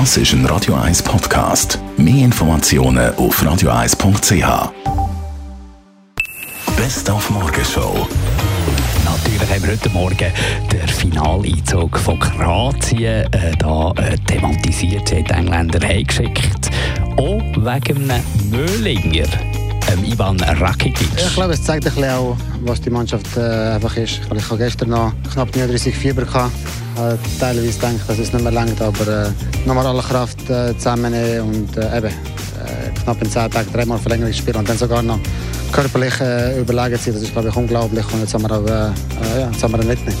Das ist ein Radio 1 Podcast. Mehr Informationen auf radio1.ch. Best auf Morgenshow. Natürlich haben wir heute Morgen den Finaleinzug von Kroatien äh, da, äh, thematisiert. Die Engländer heimgeschickt. Auch wegen einem Möhlinger. Ähm, Ivan Rakitic. Ich glaube, es zeigt ein bisschen auch, was die Mannschaft äh, einfach ist. Ich habe gestern noch knapp 39 Fieber gehabt. Äh, teilweise denke ich, dass es nicht mehr langt, aber äh, nochmal alle Kraft äh, zusammennehmen und äh, eben äh, knapp in 10 Tagen dreimal Verlängerung spielen und dann sogar noch körperlich äh, überlegen sein. Das ist, glaube ich, unglaublich. Und jetzt haben wir auch äh, ja, jetzt haben wir ihn mitnehmen.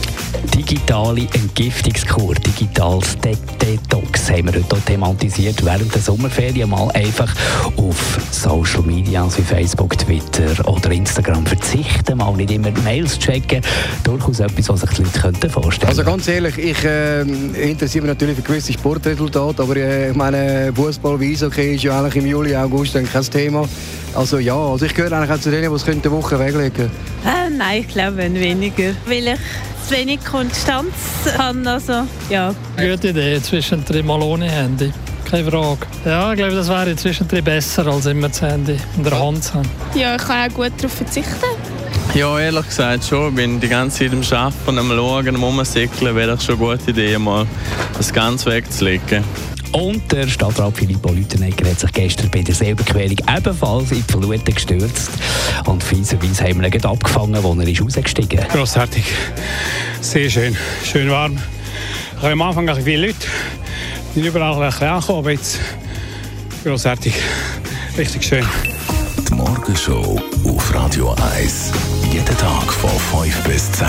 Digitale Entgiftungskur, digitales De Detox haben wir heute thematisiert während der Sommerferien mal einfach auf Social Media wie Facebook, Twitter oder Instagram verzichten, mal nicht immer Mails checken. Durchaus etwas, was sich die Leute könnten vorstellen Also ganz ehrlich, ich äh, interessiere mich natürlich für gewisse Sportresultate, aber äh, ich meine, Fußball wie Eishockey ist ja eigentlich im Juli, August kein Thema. Also ja, also ich gehöre eigentlich auch zu denen, die es eine Woche weglegen äh, Nein, ich glaube weniger, weil ich zu wenig Konstanz habe. Also, ja. Gute Idee, zwischendrin mal ohne Handy. Keine Frage. Ja, ich glaube, das wäre zwischendrin besser, als immer das Handy in der Hand zu haben. Ja, ich kann auch gut darauf verzichten. Ja, ehrlich gesagt schon. Ich bin die ganze Zeit am Arbeiten, am Schauen, am Umsäckeln. Wäre das schon eine gute Idee, mal das Ganze wegzulegen. Und der Stadtrat Filippo Lütenegger hat sich gestern bei der Silberquerung ebenfalls in die Fluten gestürzt. Und fieserweise haben wir ihn abgefangen, als er ist rausgestiegen ist. Grossartig. Sehr schön. Schön warm. Ich habe am Anfang ein viele Leute. Die sind überall ein bisschen angekommen, aber jetzt grossartig. Richtig schön. Die Morgenshow auf Radio 1. Jeden Tag von 5 bis 10.